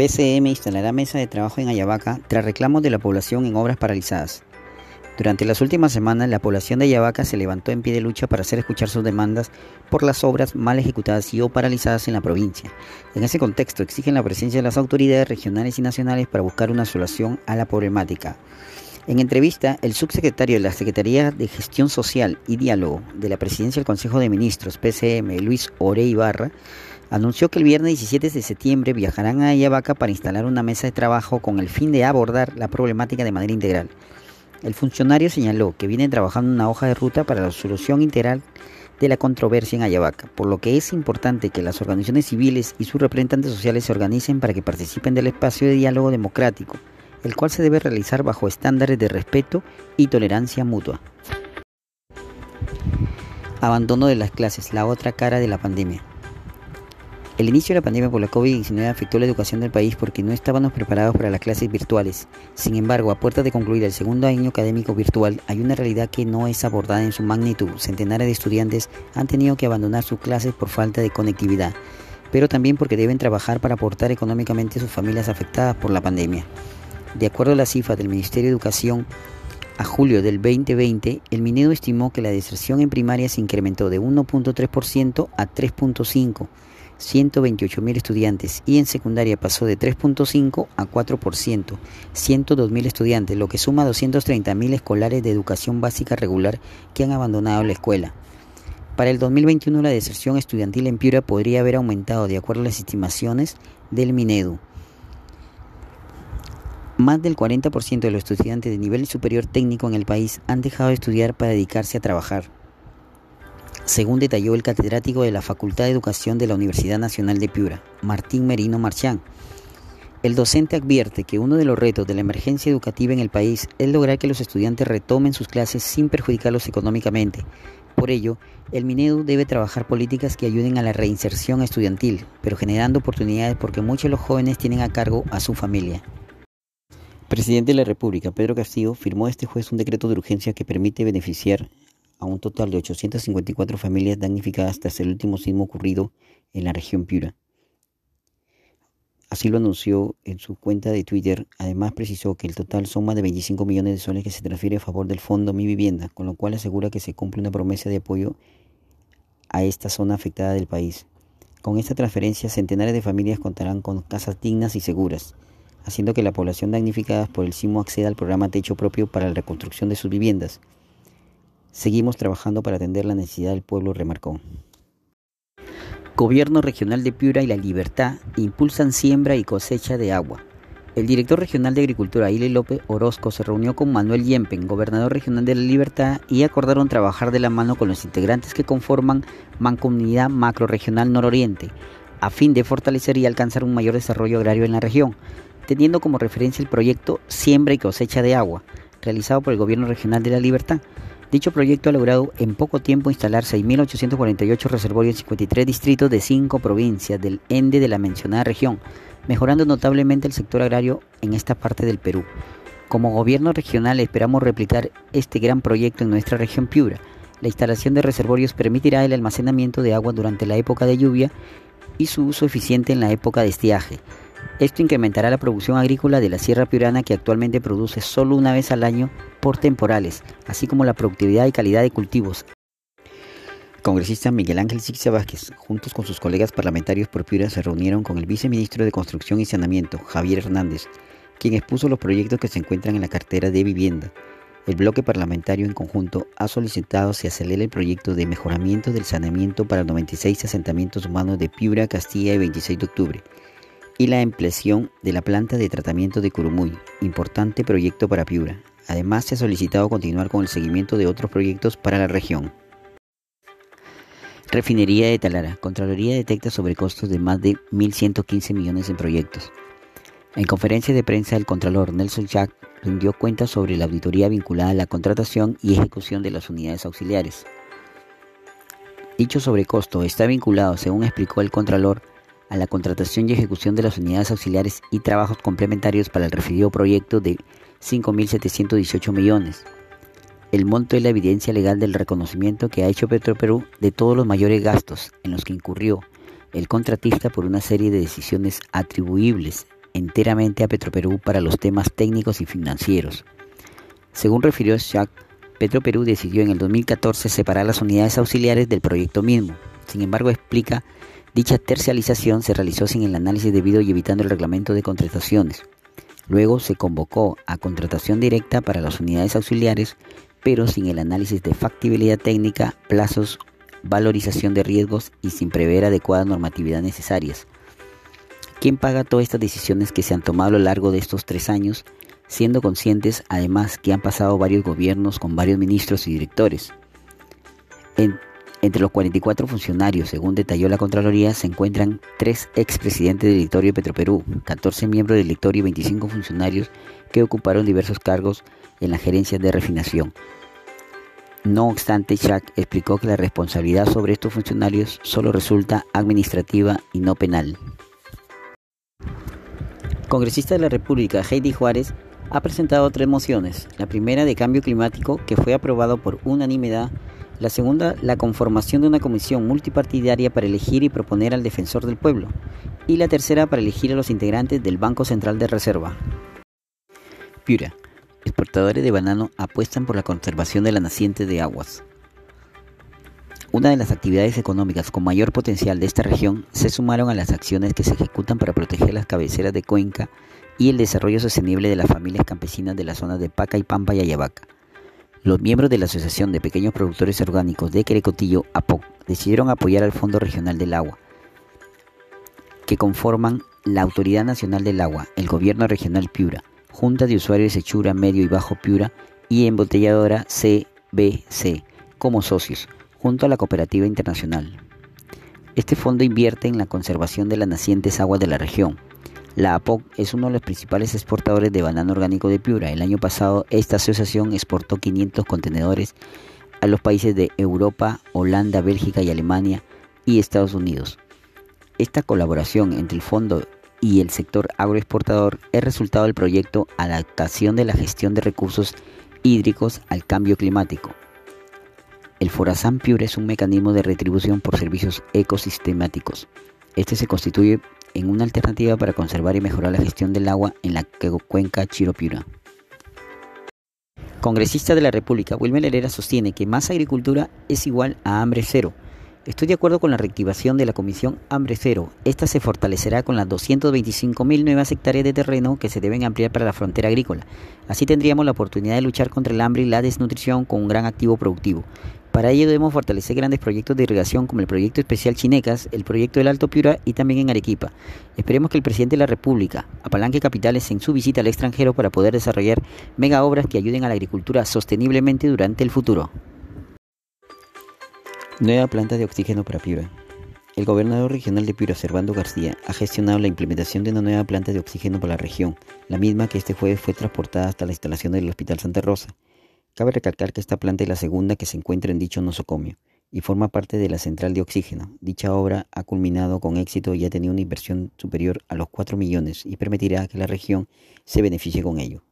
PCM instalará mesa de trabajo en Ayabaca tras reclamos de la población en obras paralizadas. Durante las últimas semanas, la población de Ayabaca se levantó en pie de lucha para hacer escuchar sus demandas por las obras mal ejecutadas y o paralizadas en la provincia. En ese contexto, exigen la presencia de las autoridades regionales y nacionales para buscar una solución a la problemática. En entrevista, el subsecretario de la Secretaría de Gestión Social y Diálogo de la Presidencia del Consejo de Ministros, PCM, Luis Ore Ibarra, anunció que el viernes 17 de septiembre viajarán a Ayabaca para instalar una mesa de trabajo con el fin de abordar la problemática de manera integral. El funcionario señaló que vienen trabajando una hoja de ruta para la solución integral de la controversia en Ayabaca, por lo que es importante que las organizaciones civiles y sus representantes sociales se organicen para que participen del espacio de diálogo democrático, el cual se debe realizar bajo estándares de respeto y tolerancia mutua. Abandono de las clases, la otra cara de la pandemia. El inicio de la pandemia por la COVID-19 afectó la educación del país porque no estábamos preparados para las clases virtuales. Sin embargo, a puerta de concluir el segundo año académico virtual, hay una realidad que no es abordada en su magnitud. Centenares de estudiantes han tenido que abandonar sus clases por falta de conectividad, pero también porque deben trabajar para aportar económicamente a sus familias afectadas por la pandemia. De acuerdo a la cifra del Ministerio de Educación, a julio del 2020, el Minedo estimó que la deserción en primaria se incrementó de 1.3% a 3.5%. 128.000 estudiantes y en secundaria pasó de 3.5 a 4%, 102.000 estudiantes, lo que suma 230.000 escolares de educación básica regular que han abandonado la escuela. Para el 2021 la deserción estudiantil en Piura podría haber aumentado de acuerdo a las estimaciones del Minedu. Más del 40% de los estudiantes de nivel superior técnico en el país han dejado de estudiar para dedicarse a trabajar según detalló el catedrático de la Facultad de Educación de la Universidad Nacional de Piura, Martín Merino Marchán. El docente advierte que uno de los retos de la emergencia educativa en el país es lograr que los estudiantes retomen sus clases sin perjudicarlos económicamente. Por ello, el Minedu debe trabajar políticas que ayuden a la reinserción estudiantil, pero generando oportunidades porque muchos de los jóvenes tienen a cargo a su familia. presidente de la República, Pedro Castillo, firmó este jueves un decreto de urgencia que permite beneficiar a un total de 854 familias damnificadas tras el último sismo ocurrido en la región Piura. Así lo anunció en su cuenta de Twitter. Además precisó que el total más de 25 millones de soles que se transfiere a favor del fondo Mi Vivienda, con lo cual asegura que se cumple una promesa de apoyo a esta zona afectada del país. Con esta transferencia, centenares de familias contarán con casas dignas y seguras, haciendo que la población damnificada por el sismo acceda al programa Techo Propio para la reconstrucción de sus viviendas. Seguimos trabajando para atender la necesidad del pueblo, remarcó. Gobierno Regional de Piura y La Libertad impulsan siembra y cosecha de agua. El director regional de Agricultura, Ile López Orozco, se reunió con Manuel Yempen, gobernador regional de La Libertad, y acordaron trabajar de la mano con los integrantes que conforman Mancomunidad Macroregional Nororiente, a fin de fortalecer y alcanzar un mayor desarrollo agrario en la región, teniendo como referencia el proyecto Siembra y cosecha de agua, realizado por el Gobierno Regional de La Libertad Dicho proyecto ha logrado en poco tiempo instalar 6.848 reservorios en 53 distritos de 5 provincias del ENDE de la mencionada región, mejorando notablemente el sector agrario en esta parte del Perú. Como gobierno regional esperamos replicar este gran proyecto en nuestra región Piura. La instalación de reservorios permitirá el almacenamiento de agua durante la época de lluvia y su uso eficiente en la época de estiaje. Esto incrementará la producción agrícola de la Sierra Piurana que actualmente produce solo una vez al año por temporales, así como la productividad y calidad de cultivos. congresista Miguel Ángel Sixia Vázquez, juntos con sus colegas parlamentarios por Piura, se reunieron con el viceministro de Construcción y Saneamiento, Javier Hernández, quien expuso los proyectos que se encuentran en la cartera de vivienda. El bloque parlamentario en conjunto ha solicitado se acelere el proyecto de mejoramiento del saneamiento para 96 asentamientos humanos de Piura, Castilla y 26 de octubre y la ampliación de la planta de tratamiento de Curumuy, importante proyecto para Piura. Además, se ha solicitado continuar con el seguimiento de otros proyectos para la región. Refinería de Talara. Contraloría detecta sobrecostos de más de 1.115 millones en proyectos. En conferencia de prensa, el Contralor Nelson Jack rindió cuentas sobre la auditoría vinculada a la contratación y ejecución de las unidades auxiliares. Dicho sobrecosto está vinculado, según explicó el Contralor, a la contratación y ejecución de las unidades auxiliares y trabajos complementarios para el referido proyecto de 5.718 millones. El monto es la evidencia legal del reconocimiento que ha hecho Petroperú de todos los mayores gastos en los que incurrió el contratista por una serie de decisiones atribuibles enteramente a Petroperú para los temas técnicos y financieros. Según refirió Schack, Petroperú decidió en el 2014 separar las unidades auxiliares del proyecto mismo. Sin embargo, explica, dicha tercialización se realizó sin el análisis debido y evitando el reglamento de contrataciones. Luego se convocó a contratación directa para las unidades auxiliares, pero sin el análisis de factibilidad técnica, plazos, valorización de riesgos y sin prever adecuada normatividad necesarias. ¿Quién paga todas estas decisiones que se han tomado a lo largo de estos tres años, siendo conscientes además que han pasado varios gobiernos con varios ministros y directores? Entre los 44 funcionarios, según detalló la Contraloría, se encuentran tres expresidentes del directorio Petroperú, 14 miembros del directorio y 25 funcionarios que ocuparon diversos cargos en la gerencia de refinación. No obstante, Chuck explicó que la responsabilidad sobre estos funcionarios solo resulta administrativa y no penal. Congresista de la República, Heidi Juárez, ha presentado tres mociones. La primera de cambio climático, que fue aprobado por unanimidad. La segunda, la conformación de una comisión multipartidaria para elegir y proponer al defensor del pueblo. Y la tercera, para elegir a los integrantes del Banco Central de Reserva. Piura. Exportadores de banano apuestan por la conservación de la naciente de aguas. Una de las actividades económicas con mayor potencial de esta región se sumaron a las acciones que se ejecutan para proteger las cabeceras de Cuenca y el desarrollo sostenible de las familias campesinas de la zona de Paca y Pampa y Ayabaca. Los miembros de la Asociación de Pequeños Productores Orgánicos de Querecotillo, APOC, decidieron apoyar al Fondo Regional del Agua, que conforman la Autoridad Nacional del Agua, el Gobierno Regional Piura, Junta de Usuarios de Sechura, Medio y Bajo Piura y Embotelladora CBC como socios, junto a la Cooperativa Internacional. Este fondo invierte en la conservación de las nacientes aguas de la región. La APOC es uno de los principales exportadores de banano orgánico de Piura. El año pasado esta asociación exportó 500 contenedores a los países de Europa, Holanda, Bélgica y Alemania y Estados Unidos. Esta colaboración entre el fondo y el sector agroexportador es resultado del proyecto Adaptación de la gestión de recursos hídricos al cambio climático. El Forazán Pure es un mecanismo de retribución por servicios ecosistemáticos. Este se constituye en una alternativa para conservar y mejorar la gestión del agua en la cuenca Chiro-Piura. Congresista de la República, Wilmer Herrera sostiene que más agricultura es igual a hambre cero Estoy de acuerdo con la reactivación de la Comisión Hambre Cero. Esta se fortalecerá con las 225.000 nuevas hectáreas de terreno que se deben ampliar para la frontera agrícola. Así tendríamos la oportunidad de luchar contra el hambre y la desnutrición con un gran activo productivo. Para ello debemos fortalecer grandes proyectos de irrigación como el proyecto especial Chinecas, el proyecto del Alto Piura y también en Arequipa. Esperemos que el presidente de la República apalanque capitales en su visita al extranjero para poder desarrollar mega obras que ayuden a la agricultura sosteniblemente durante el futuro. Nueva planta de oxígeno para Piura. El gobernador regional de Piura, Servando García, ha gestionado la implementación de una nueva planta de oxígeno para la región, la misma que este jueves fue transportada hasta la instalación del Hospital Santa Rosa. Cabe recalcar que esta planta es la segunda que se encuentra en dicho nosocomio y forma parte de la central de oxígeno. Dicha obra ha culminado con éxito y ha tenido una inversión superior a los 4 millones y permitirá que la región se beneficie con ello.